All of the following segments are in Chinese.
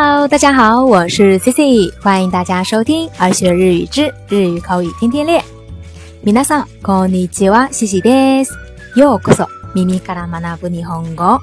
Hello，大家好，我是 c c 欢迎大家收听《儿学日语之日语口语天天练》。皆さんこんにちは、c c です。ようこそ、耳から学ぶ日本語。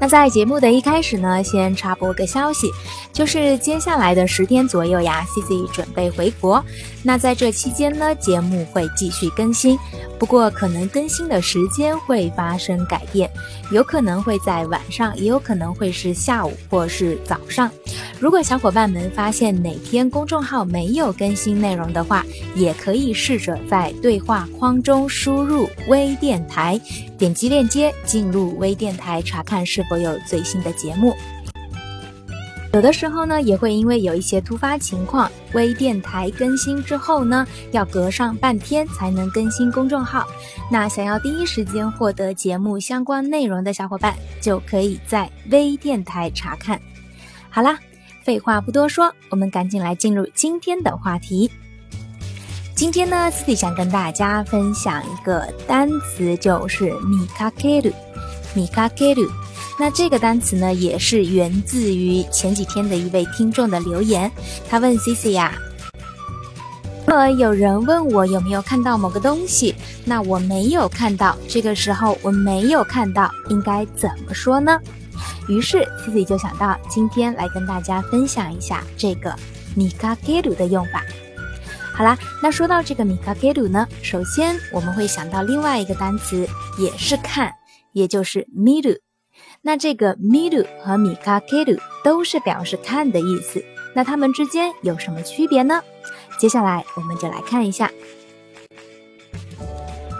那在节目的一开始呢，先插播个消息，就是接下来的十天左右呀 c c 准备回国。那在这期间呢，节目会继续更新，不过可能更新的时间会发生改变，有可能会在晚上，也有可能会是下午或是早上。如果小伙伴们发现哪天公众号没有更新内容的话，也可以试着在对话框中输入“微电台”，点击链接进入微电台查看是否有最新的节目。有的时候呢，也会因为有一些突发情况，微电台更新之后呢，要隔上半天才能更新公众号。那想要第一时间获得节目相关内容的小伙伴，就可以在微电台查看。好啦，废话不多说，我们赶紧来进入今天的话题。今天呢，自己想跟大家分享一个单词，就是“米卡 k る”。みかける。那这个单词呢，也是源自于前几天的一位听众的留言。他问 Cici 呀：“呃，有人问我有没有看到某个东西，那我没有看到。这个时候我没有看到，应该怎么说呢？”于是 Cici 就想到今天来跟大家分享一下这个米卡给鲁”的用法。好啦，那说到这个米卡给鲁”呢，首先我们会想到另外一个单词，也是看，也就是 m i 那这个 miru 和 mikakeru 都是表示看的意思，那它们之间有什么区别呢？接下来我们就来看一下。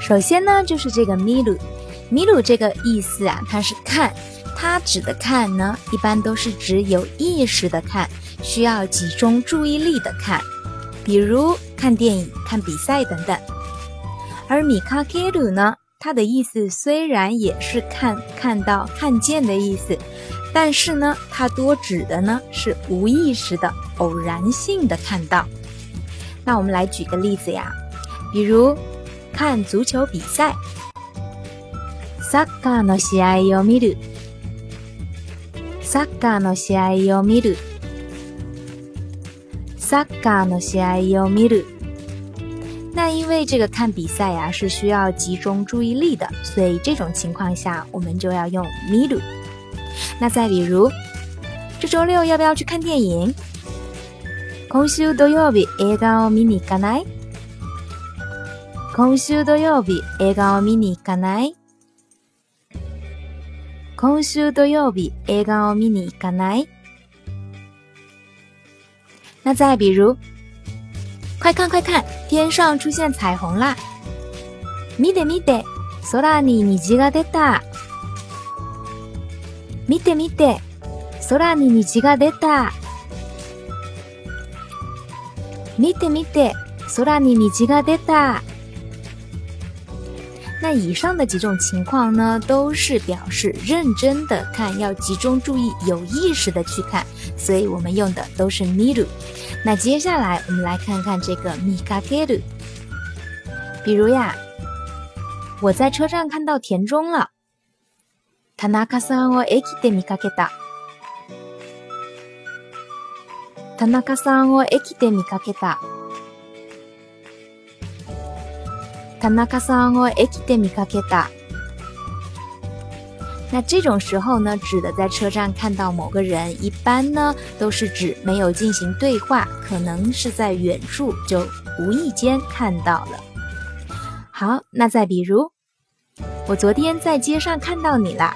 首先呢，就是这个 miru，miru 这个意思啊，它是看，它指的看呢，一般都是指有意识的看，需要集中注意力的看，比如看电影、看比赛等等。而 m i k a k r u 呢？它的意思虽然也是看、看到、看见的意思，但是呢，它多指的呢是无意识的、偶然性的看到。那我们来举个例子呀，比如看足球比赛，サッカーの試合を見る，サッカーの試合を見る，サッカーの試合を見る。那因为这个看比赛呀是需要集中注意力的，所以这种情况下我们就要用 middle。那再比如，这周六要不要去看电影？今週土曜日映画を見に行かない。今週土曜日映画を見に行かない。今週土曜日映画を見に行かない。那再比如。快看快看，天上出现彩虹啦！見て見て、空に虹が出た。見て見て、空に虹が出た。見て見て、空に虹が出た。那以上的几种情况呢，都是表示认真的看，要集中注意，有意识的去看，所以我们用的都是見る。那接下来我们来看看这个米卡ける，比如呀，我在车站看到田中了，田中さんを駅で見かけた，田中さんを駅で見かけた。那这种时候呢，指的在车站看到某个人，一般呢都是指没有进行对话，可能是在远处就无意间看到了。好，那再比如，我昨天在街上看到你啦。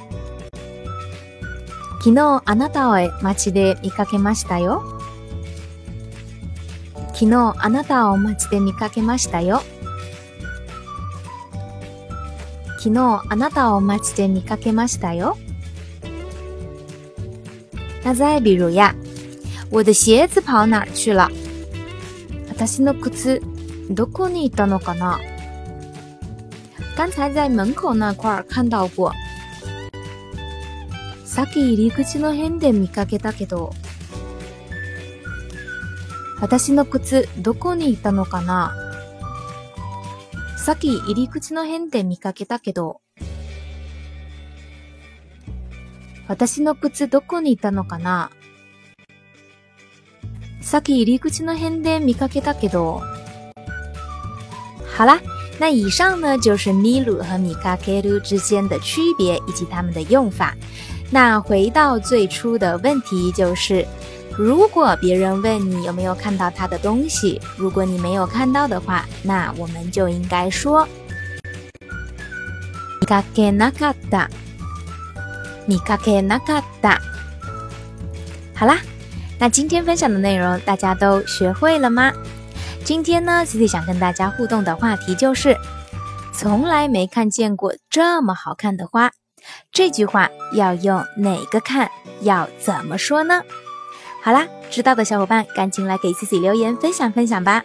昨日あなたを待で見かけましたよ。昨日あなたをで見かけましたよ。昨日あなたを街で見かけましたよ。那再比如呀，我的鞋子跑哪去了？私の靴どこに行ったのかな？刚才在门口那块看到过。さっき入り口の辺で見かけたけど、私の靴どこに行ったのかな？さっき入り口の辺で見かけたけど、私の靴どこにいたのかなさっき入り口の辺で見かけたけど。好啦，那以上呢就是米鲁和米卡ケ鲁之间的区别以及他们的用法。那回到最初的问题，就是如果别人问你有没有看到他的东西，如果你没有看到的话，那我们就应该说，見かけなかった。見かけなかった。好啦，那今天分享的内容大家都学会了吗？今天呢，Cici 想跟大家互动的话题就是，从来没看见过这么好看的花，这句话要用哪个看？要怎么说呢？好啦，知道的小伙伴赶紧来给 Cici 留言分享分享吧。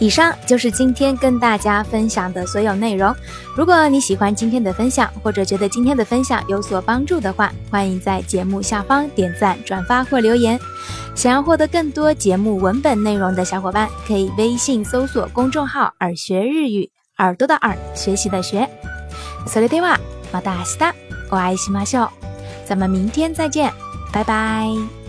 以上就是今天跟大家分享的所有内容。如果你喜欢今天的分享，或者觉得今天的分享有所帮助的话，欢迎在节目下方点赞、转发或留言。想要获得更多节目文本内容的小伙伴，可以微信搜索公众号“耳学日语”，耳朵的耳，学习的学。それではまた明日お会いしましょう。咱们明天再见。拜拜。